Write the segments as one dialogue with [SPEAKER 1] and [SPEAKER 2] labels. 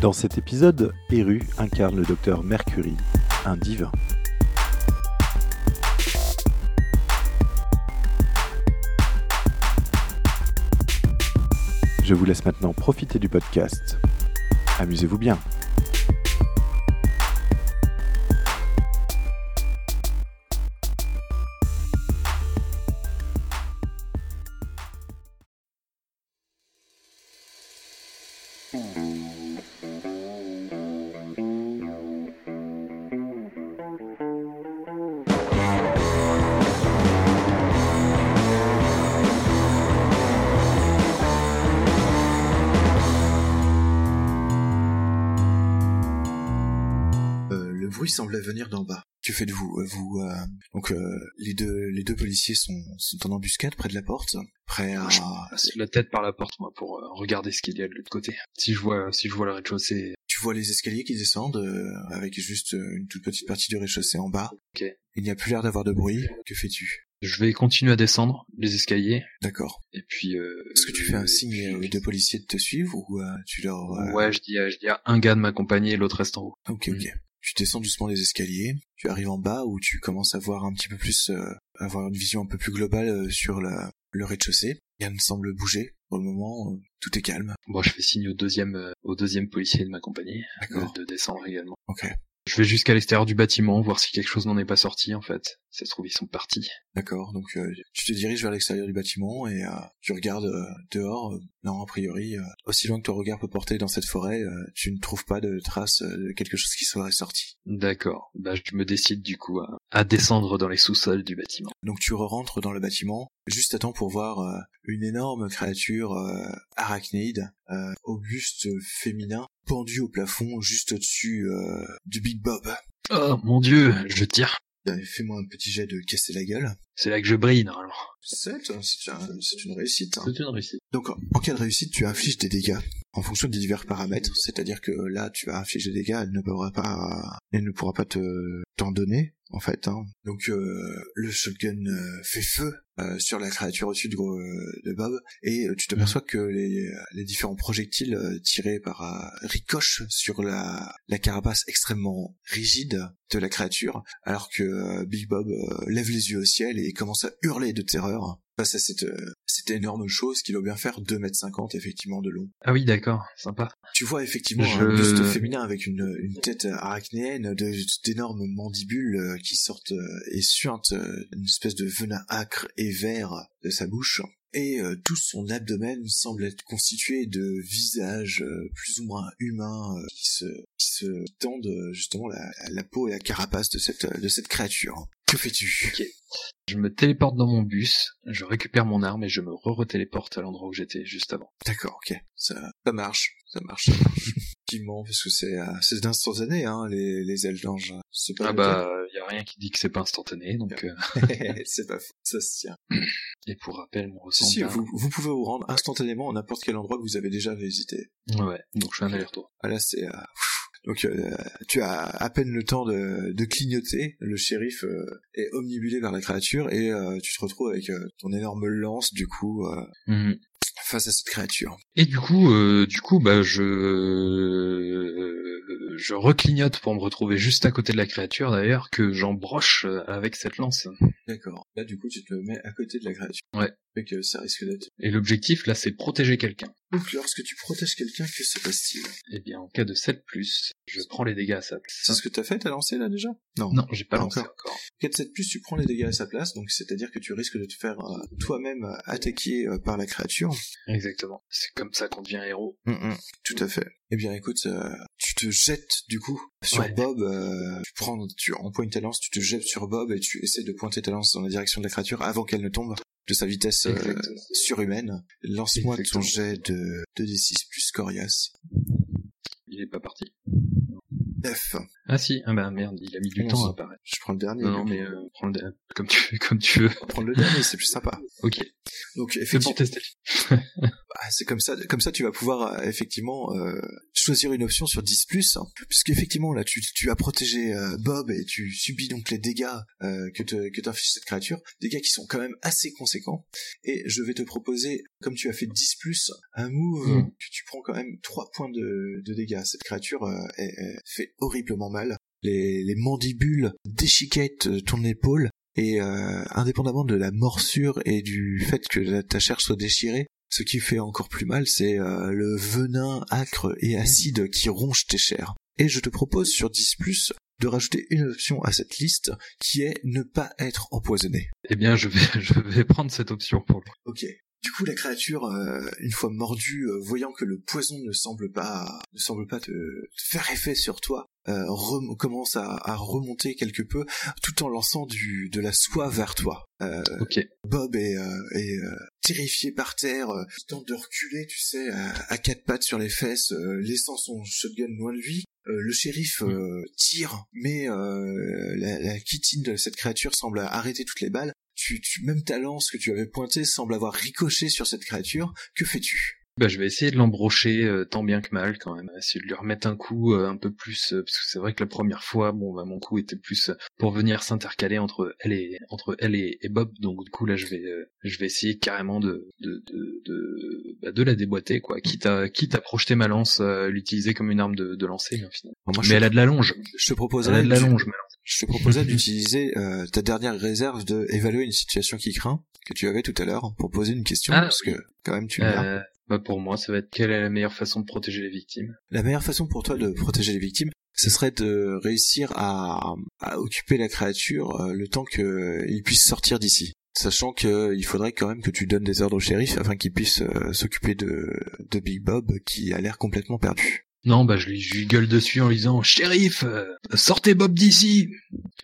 [SPEAKER 1] Dans cet épisode, Eru incarne le docteur Mercury, un divin. Je vous laisse maintenant profiter du podcast. Amusez-vous bien.
[SPEAKER 2] Bruit semblait venir d'en bas. Que faites-vous Euh, Vous euh, donc euh, les deux les deux policiers sont sont en embuscade près de la porte, prêts à
[SPEAKER 3] passe la tête par la porte moi pour euh, regarder ce qu'il y a de l'autre côté. Si je vois si je vois le rez-de-chaussée,
[SPEAKER 2] tu vois les escaliers qui descendent euh, avec juste une toute petite partie du rez-de-chaussée en bas.
[SPEAKER 3] Ok.
[SPEAKER 2] Il n'y a plus l'air d'avoir de bruit. Que fais-tu?
[SPEAKER 3] Je vais continuer à descendre les escaliers
[SPEAKER 2] D'accord.
[SPEAKER 3] et puis. Euh,
[SPEAKER 2] Est-ce que tu fais un signe
[SPEAKER 3] puis-
[SPEAKER 2] aux deux policiers de te suivre ou euh, tu leur euh,
[SPEAKER 3] Ouais, je dis, à, je dis à un gars de m'accompagner et l'autre reste en haut.
[SPEAKER 2] Ok, ok. Tu descends doucement les escaliers, tu arrives en bas où tu commences à voir un petit peu plus, euh, avoir une vision un peu plus globale euh, sur la, le rez-de-chaussée. Rien ne semble bouger. Pour le moment, euh, tout est calme.
[SPEAKER 3] Bon, je fais signe au deuxième euh, au deuxième policier de m'accompagner,
[SPEAKER 2] D'accord.
[SPEAKER 3] de, de descendre également.
[SPEAKER 2] Ok,
[SPEAKER 3] Je vais jusqu'à l'extérieur du bâtiment voir si quelque chose n'en est pas sorti en fait. Ça se trouve ils sont partis.
[SPEAKER 2] d'accord. Donc euh, tu te diriges vers l'extérieur du bâtiment et euh, tu regardes euh, dehors. Euh, non, a priori, euh, aussi loin que ton regard peut porter dans cette forêt, euh, tu ne trouves pas de traces de quelque chose qui serait sorti.
[SPEAKER 3] D'accord. Bah je me décide du coup à, à descendre dans les sous-sols du bâtiment.
[SPEAKER 2] Donc tu rentres dans le bâtiment juste à temps pour voir euh, une énorme créature euh, arachnéide, euh, auguste féminin, pendue au plafond juste au-dessus euh, du Big Bob.
[SPEAKER 3] Oh mon dieu, je tire.
[SPEAKER 2] Fais-moi un petit jet de casser la gueule.
[SPEAKER 3] C'est là que je brille normalement.
[SPEAKER 2] C'est c'est un- c'est une réussite. hein.
[SPEAKER 3] C'est une réussite.
[SPEAKER 2] Donc en en cas de réussite, tu infliges des dégâts? En fonction des divers paramètres, c'est-à-dire que là, tu vas infliger des dégâts, elle ne pourra pas, te t'en donner en fait. hein. Donc euh, le shotgun euh, fait feu euh, sur la créature au-dessus de, euh, Bob et euh, tu te perçois que les, différents projectiles tirés par ricochent sur la, la carapace extrêmement rigide de la créature, alors que Big Bob lève les yeux au ciel et commence à hurler de terreur face à cette, euh, cette énorme chose qui doit bien faire 2m50 effectivement de long.
[SPEAKER 3] Ah oui d'accord, sympa.
[SPEAKER 2] Tu vois effectivement
[SPEAKER 3] Je-
[SPEAKER 2] un buste féminin avec une, une tête arachnéenne, d'énormes mandibules euh, qui sortent euh, et suintent une espèce de venin acre et vert de sa bouche. Et tout son abdomen semble être constitué de visages plus ou moins humains qui, se, qui se tendent justement la, la peau et la carapace de cette, de cette créature. Que fais-tu?
[SPEAKER 3] Je me téléporte dans mon bus, je récupère mon arme et je me re-retéléporte à l'endroit où j'étais juste avant.
[SPEAKER 2] D'accord, ok. Ça, ça marche, ça marche, ça marche. Effectivement, parce que c'est, euh, c'est instantané, hein, les, les ailes d'ange. C'est pas
[SPEAKER 3] Ah bah, y a rien qui dit que c'est pas instantané, donc... euh,
[SPEAKER 2] c'est pas faux, ça se tient.
[SPEAKER 3] Et pour rappel, mon
[SPEAKER 2] Si, si,
[SPEAKER 3] ressenti...
[SPEAKER 2] vous, vous pouvez vous rendre instantanément à n'importe quel endroit que vous avez déjà visité.
[SPEAKER 3] Ouais, donc je fais un aller-retour.
[SPEAKER 2] Ah, là, c'est, euh, donc, euh, tu as à peine le temps de, de clignoter. Le shérif euh, est omnibulé vers la créature et euh, tu te retrouves avec euh, ton énorme lance, du coup, euh,
[SPEAKER 3] Mhm.
[SPEAKER 2] face à cette créature.
[SPEAKER 3] Et du coup, euh, du coup, bah je je reclignote pour me retrouver juste à côté de la créature d'ailleurs que j'embroche avec cette lance.
[SPEAKER 2] D'accord. Là, du coup, tu te mets à côté de la créature.
[SPEAKER 3] Ouais.
[SPEAKER 2] Fait que ça risque d'être...
[SPEAKER 3] Et l'objectif là, c'est de protéger quelqu'un.
[SPEAKER 2] Donc, lorsque tu protèges quelqu'un, que se passe-t-il?
[SPEAKER 3] Eh bien, en cas de 7+, je prends les dégâts à sa
[SPEAKER 2] C'est
[SPEAKER 3] place.
[SPEAKER 2] ce que t'as fait, t'as lancé là déjà? Non.
[SPEAKER 3] Non, j'ai pas lancé
[SPEAKER 2] encore.
[SPEAKER 3] encore.
[SPEAKER 2] 4-7 plus, tu prends les dégâts à sa place, donc c'est-à-dire que tu risques de te faire euh, toi-même euh, attaquer euh, par la créature.
[SPEAKER 3] Exactement. C'est comme ça qu'on devient héros.
[SPEAKER 2] Tout à fait. Eh bien, écoute, euh, tu te jettes du coup sur
[SPEAKER 3] Ouais.
[SPEAKER 2] Bob. euh, tu prends, tu ta lance, tu te jettes sur Bob et tu essaies de pointer ta lance dans la direction de la créature avant qu'elle ne tombe. de sa vitesse euh, surhumaine. Lance-moi ton jet de 2d6 plus coriace.
[SPEAKER 3] Il est pas parti.
[SPEAKER 2] 9.
[SPEAKER 3] Ah si, ah bah merde, il a mis du temps à apparaître.
[SPEAKER 2] Je prends le dernier.
[SPEAKER 3] Non, non, mais euh, prends le da- comme tu comme tu veux.
[SPEAKER 2] Prendre le dernier, c'est plus sympa.
[SPEAKER 3] Ok.
[SPEAKER 2] Donc effectivement. Ah, c'est comme ça, comme ça tu vas pouvoir euh, effectivement euh, choisir une option sur 10 plus, hein, puisque effectivement là tu, tu as protégé euh, Bob et tu subis donc les dégâts euh, que te, que t'inflige cette créature, dégâts qui sont quand même assez conséquents. Et je vais te proposer, comme tu as fait 10 plus, un move
[SPEAKER 3] Mm.
[SPEAKER 2] que tu prends quand même 3 points de, de dégâts. Cette créature euh, est- est- fait horriblement mal. Les, les mandibules déchiquettent euh, ton épaule. Et euh, indépendamment de la morsure et du fait que ta chair soit déchirée, ce qui fait encore plus mal, c'est euh, le venin acre et acide qui ronge tes chairs. Et je te propose sur 10+, de rajouter une option à cette liste, qui est ne pas être empoisonné.
[SPEAKER 3] Eh bien, je vais je vais prendre cette option pour lui.
[SPEAKER 2] Ok. Du coup, la créature, euh, une fois mordue, euh, voyant que le poison ne semble pas, ne semble pas te, te faire effet sur toi, euh, rem- commence à, à remonter quelque peu, tout en lançant du, de la soie vers toi. Bob est, est terrifié par terre, il tente de reculer, tu sais, à, à quatre pattes sur les fesses, laissant son shotgun loin de lui. Le shérif tire, mais la, la chitine de cette créature semble arrêter toutes les balles. Tu, tu, même ta lance que tu avais pointée semble avoir ricoché sur cette créature. Que fais-tu?
[SPEAKER 3] Bah, je vais essayer de l'embrocher euh, tant bien que mal quand même, essayer de lui remettre un coup euh, un peu plus, euh, parce que c'est vrai que la première fois, bon, bah, mon coup était plus euh, pour venir s'intercaler entre elle et entre elle et, et Bob, donc du coup là je vais euh, je vais essayer carrément de de de de, bah, de la déboîter quoi, quitte à quitte à projeter ma lance, euh, l'utiliser comme une arme de, de lancer hein, finalement.
[SPEAKER 2] Bon, moi,
[SPEAKER 3] Mais
[SPEAKER 2] je,
[SPEAKER 3] elle a de la longe,
[SPEAKER 2] je te
[SPEAKER 3] elle
[SPEAKER 2] proposerais,
[SPEAKER 3] a de la
[SPEAKER 2] tu-
[SPEAKER 3] longe. ma lance.
[SPEAKER 2] je te proposais d'utiliser euh, ta dernière réserve de évaluer une situation qui craint que tu avais tout à l'heure pour poser une question
[SPEAKER 3] Ah,
[SPEAKER 2] parce que quand même tu l'as.
[SPEAKER 3] Euh, bah pour moi, ça va être quelle est la meilleure façon de protéger les victimes?
[SPEAKER 2] La meilleure façon pour toi de protéger les victimes, ce serait de réussir à, à occuper la créature euh, le temps qu'il puisse sortir d'ici. Sachant que il faudrait quand même que tu donnes des ordres au shérif afin qu'il puisse euh, s'occuper de, de Big Bob qui a l'air complètement perdu.
[SPEAKER 3] Non, bah je lui, je lui gueule dessus en lui disant Shérif, euh, sortez Bob d'ici,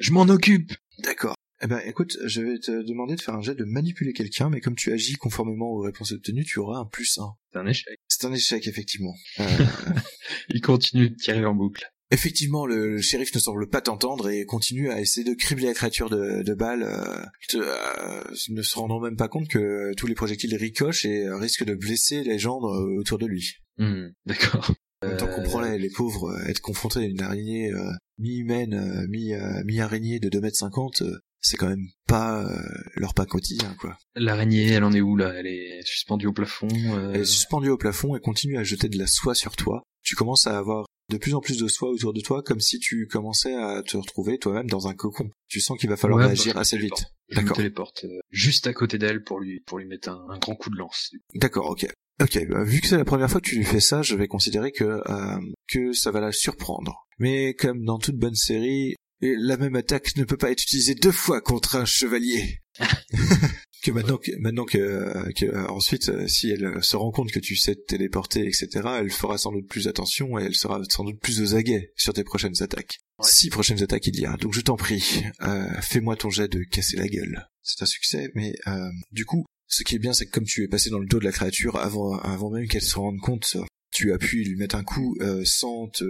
[SPEAKER 3] je m'en occupe.
[SPEAKER 2] D'accord. Eh ben écoute, je vais te demander de faire un jet de manipuler quelqu'un, mais comme tu agis conformément aux réponses obtenues, tu auras un plus 1.
[SPEAKER 3] C'est un échec.
[SPEAKER 2] C'est un échec, effectivement. Euh,
[SPEAKER 3] Il continue de tirer en boucle.
[SPEAKER 2] Effectivement, le, le shérif ne semble pas t'entendre et continue à essayer de cribler la créature de, de balles, euh, te- euh, ne se rendant même pas compte que tous les projectiles ricochent et risquent de blesser les gens autour de lui.
[SPEAKER 3] Hmm, D'accord.
[SPEAKER 2] En même temps qu'on prend les, les pauvres euh, être confrontés à une araignée euh, mi-humaine, euh, mi, mi-araignée de 2m50, euh, c'est quand même pas euh, leur pas quotidien, quoi.
[SPEAKER 3] L'araignée, elle en est où là? Elle est suspendue au plafond. euh,
[SPEAKER 2] Elle est suspendue au plafond et continue à jeter de la soie sur toi. Tu commences à avoir de plus en plus de soie autour de toi, comme si tu commençais à te retrouver toi-même dans un cocon. Tu sens qu'il va falloir
[SPEAKER 3] Ouais, bah,
[SPEAKER 2] réagir
[SPEAKER 3] me
[SPEAKER 2] assez vite.
[SPEAKER 3] Je me
[SPEAKER 2] D'accord.
[SPEAKER 3] téléporte juste à côté d'elle pour lui pour lui mettre un, un grand coup de lance.
[SPEAKER 2] D'accord, ok. Ok, bah, vu que c'est la première fois que tu lui fais ça, je vais considérer que euh, que ça va la surprendre. Mais comme dans toute bonne série, la même attaque ne peut pas être utilisée deux fois contre un chevalier. que maintenant que maintenant que, que euh, ensuite euh, si elle se rend compte que tu sais te téléporter etc elle fera sans doute plus attention et elle sera sans doute plus aux aguets sur tes prochaines attaques
[SPEAKER 3] Ouais.
[SPEAKER 2] six prochaines attaques il y a donc je t'en prie euh, fais-moi ton jet de casser la gueule c'est un succès mais euh, du coup ce qui est bien c'est que comme tu es passé dans le dos de la créature avant avant même qu'elle se rende compte tu as pu lui mettre un coup euh, sans te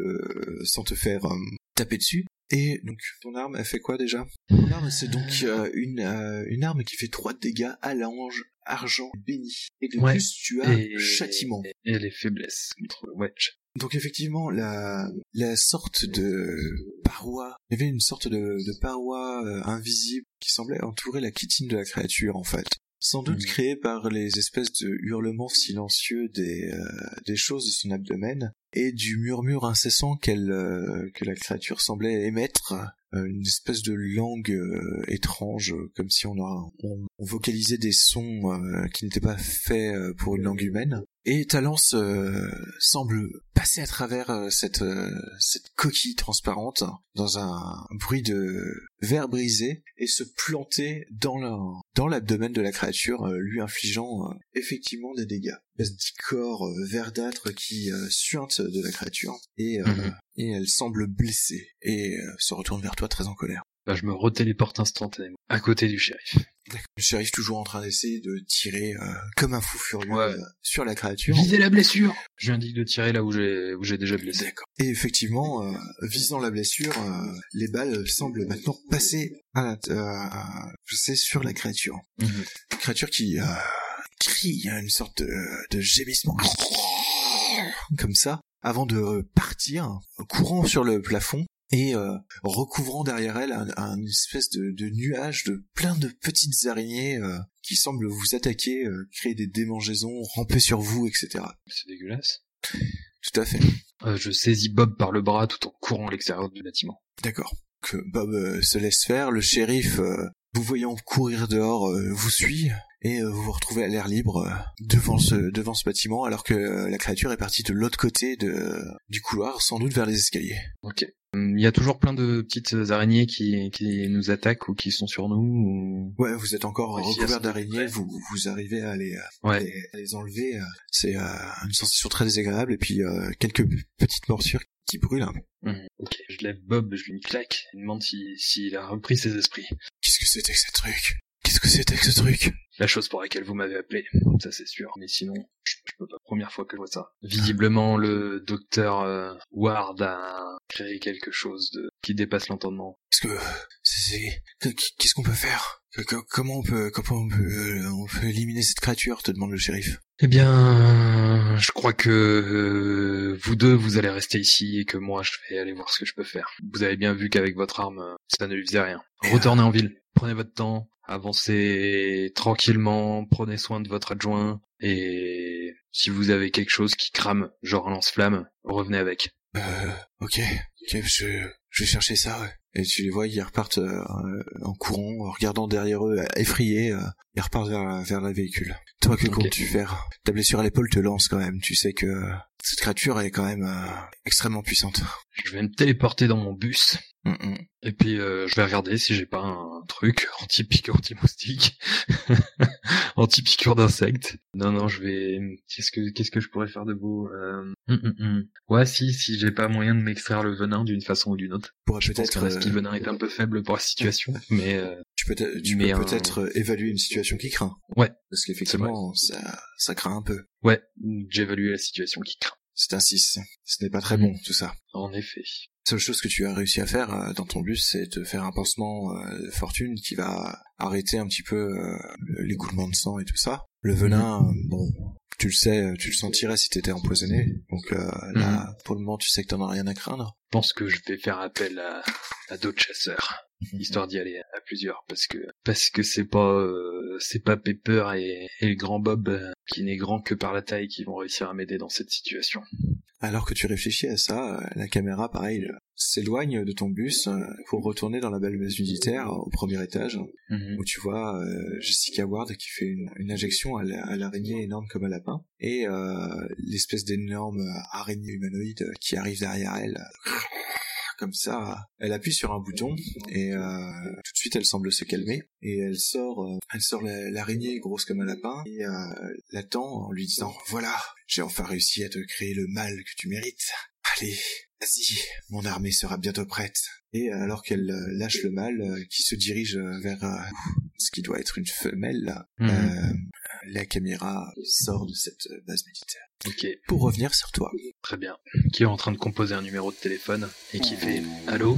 [SPEAKER 2] sans te faire euh, taper dessus et donc ton arme elle fait quoi déjà? Ton arme c'est donc euh, une euh, une arme qui fait 3 dégâts à l'ange argent béni et de
[SPEAKER 3] Ouais.
[SPEAKER 2] plus tu as
[SPEAKER 3] Et-
[SPEAKER 2] châtiment
[SPEAKER 3] Et les faiblesses. contre- Ouais.
[SPEAKER 2] donc effectivement, la, la sorte de paroi, il y avait une sorte de, de paroi euh, invisible qui semblait entourer la chitine de la créature en fait. Sans doute
[SPEAKER 3] Mhm.
[SPEAKER 2] créée par les espèces de hurlements silencieux des, euh, des choses de son abdomen et du murmure incessant qu'elle euh, que la créature semblait émettre, euh, une espèce de langue euh, étrange, euh, comme si on, a, on, vocalisait des sons qui n'étaient pas faits pour une langue humaine. Et ta lance euh, semble passer à travers cette, cette coquille transparente dans un bruit de verre brisé et se planter dans la, dans l'abdomen de la créature, lui infligeant effectivement des dégâts. Espèce de corps euh, verdâtre qui euh, suinte de la créature et,
[SPEAKER 3] Mhm.
[SPEAKER 2] et elle semble blessée et se retourne vers toi très en colère.
[SPEAKER 3] Bah, je me retéléporte instantanément à côté du shérif.
[SPEAKER 2] Le shérif toujours en train d'essayer de tirer euh, comme un fou furieux
[SPEAKER 3] Ouais.
[SPEAKER 2] euh, sur la créature.
[SPEAKER 3] Visez la blessure Je lui indique de tirer là où j'ai où j'ai déjà blessé.
[SPEAKER 2] D'accord. Et effectivement, euh, visant la blessure, les balles semblent maintenant passer à la, passer sur la créature.
[SPEAKER 3] Mhm.
[SPEAKER 2] Créature qui euh, à une sorte de, de gémissement comme ça, avant de partir, courant sur le plafond et euh, recouvrant derrière elle un, un espèce de, de nuage de plein de petites araignées euh, qui semblent vous attaquer, euh, créer des démangeaisons, ramper sur vous, etc.
[SPEAKER 3] C'est dégueulasse.
[SPEAKER 2] Tout à fait.
[SPEAKER 3] Euh, je saisis Bob par le bras tout en courant à l'extérieur du bâtiment.
[SPEAKER 2] D'accord. Que Bob euh, se laisse faire, le shérif, euh, vous voyant courir dehors, euh, vous suit et euh, vous vous retrouvez à l'air libre euh, devant ce devant ce bâtiment, alors que euh, la créature est partie de l'autre côté de du couloir, sans doute vers les escaliers.
[SPEAKER 3] Ok. Hum, Il y a toujours plein de petites araignées qui, qui nous attaquent ou qui sont sur nous. Ou...
[SPEAKER 2] Ouais, vous êtes encore
[SPEAKER 3] si,
[SPEAKER 2] recouvert d'araignées, vous vous arrivez à les
[SPEAKER 3] Ouais.
[SPEAKER 2] les, à les enlever. C'est une sensation très désagréable et puis quelques petites morsures qui brûlent.
[SPEAKER 3] Hum, Ok. Je lève Bob, je lui claque. Je lui demande si- s'il a repris ses esprits.
[SPEAKER 2] Qu'est-ce que c'était que ce truc? Qu'est-ce que c'était que ce truc
[SPEAKER 3] La chose pour laquelle vous m'avez appelé, ça c'est sûr. Mais sinon, je, je peux pas. Première fois que je vois ça. Visiblement, le docteur euh, Ward a créé quelque chose de qui dépasse l'entendement.
[SPEAKER 2] Est-ce que c'est qu'est-ce qu'on peut faire Que- que- Comment on peut comment on peut euh, on peut éliminer cette créature te demande le shérif.
[SPEAKER 3] Eh bien, je crois que euh, vous deux, vous allez rester ici et que moi, je vais aller voir ce que je peux faire. Vous avez bien vu qu'avec votre arme, euh, ça ne lui faisait rien. Retournez en ville, prenez votre temps, avancez tranquillement, prenez soin de votre adjoint et si vous avez quelque chose qui crame, genre un lance-flamme, revenez avec.
[SPEAKER 2] Euh, ok, ok, je je vais chercher ça. Ouais. Et tu les vois, ils repartent euh, en courant, en regardant derrière eux, euh, effrayés, euh, ils repartent vers la, vers le véhicule. Toi, que comptes-tu faire? Ta blessure à l'épaule te lance quand même. Tu sais que cette créature est quand même euh, extrêmement puissante.
[SPEAKER 3] Je vais me téléporter dans mon bus
[SPEAKER 2] Mm, mm.
[SPEAKER 3] et puis euh, je vais regarder si j'ai pas un truc anti-piqûre, anti-moustique, anti-piqûre d'insectes. Non, non, je vais... Qu'est-ce que qu'est-ce que je pourrais faire de beau euh... hum, hum, hum. Ouais, si, si j'ai pas moyen de m'extraire le venin d'une façon ou d'une autre.
[SPEAKER 2] Pourrais peut-être
[SPEAKER 3] que le
[SPEAKER 2] euh,
[SPEAKER 3] venin est un peu faible pour la situation, mais euh,
[SPEAKER 2] tu peux, tu
[SPEAKER 3] mais
[SPEAKER 2] peux
[SPEAKER 3] un-
[SPEAKER 2] peut-être euh, évaluer une situation qui craint.
[SPEAKER 3] Ouais.
[SPEAKER 2] Parce qu'effectivement, ça ça craint un peu.
[SPEAKER 3] ouais, j'ai évalué la situation qui craint.
[SPEAKER 2] C'est un 6. Ce n'est pas très
[SPEAKER 3] Mm.
[SPEAKER 2] bon, tout ça.
[SPEAKER 3] En effet.
[SPEAKER 2] seule chose que tu as réussi à faire euh, dans ton bus, c'est te faire un pansement euh, de fortune qui va arrêter un petit peu euh, l'écoulement de sang et tout ça. Le venin, euh, bon, tu le sais, euh, tu le sentirais si t'étais empoisonné. Donc euh, là, pour le moment, tu sais que t'en as rien à craindre.
[SPEAKER 3] Je pense que je vais faire appel à, à d'autres chasseurs, histoire d'y aller à plusieurs, parce que parce que c'est pas euh, c'est pas Pepper et, et le grand Bob euh, qui n'est grand que par la taille qui vont réussir à m'aider dans cette situation.
[SPEAKER 2] Alors que tu réfléchis à ça, euh, la caméra, pareil, s'éloigne de ton bus pour retourner dans la belle base militaire au premier étage, où tu vois euh, Jessica Ward qui fait une, une injection à la- à l'araignée énorme comme un lapin, et euh, l'espèce d'énorme araignée humanoïde qui arrive derrière elle. Comme ça, elle appuie sur un bouton et euh, tout de suite elle semble se calmer et elle sort, euh, elle sort la- l'araignée grosse comme un lapin et euh, l'attend en lui disant voilà, j'ai enfin réussi à te créer le mal que tu mérites. Allez, vas-y, mon armée sera bientôt prête. Et alors qu'elle euh, lâche le mâle euh, qui se dirige euh, vers euh, ce qui doit être une femelle,
[SPEAKER 3] Mhm.
[SPEAKER 2] euh, la caméra sort de cette euh, base militaire.
[SPEAKER 3] Ok,
[SPEAKER 2] Pour revenir sur toi.
[SPEAKER 3] très bien. Qui est en train de composer un numéro de téléphone et qui fait Allô?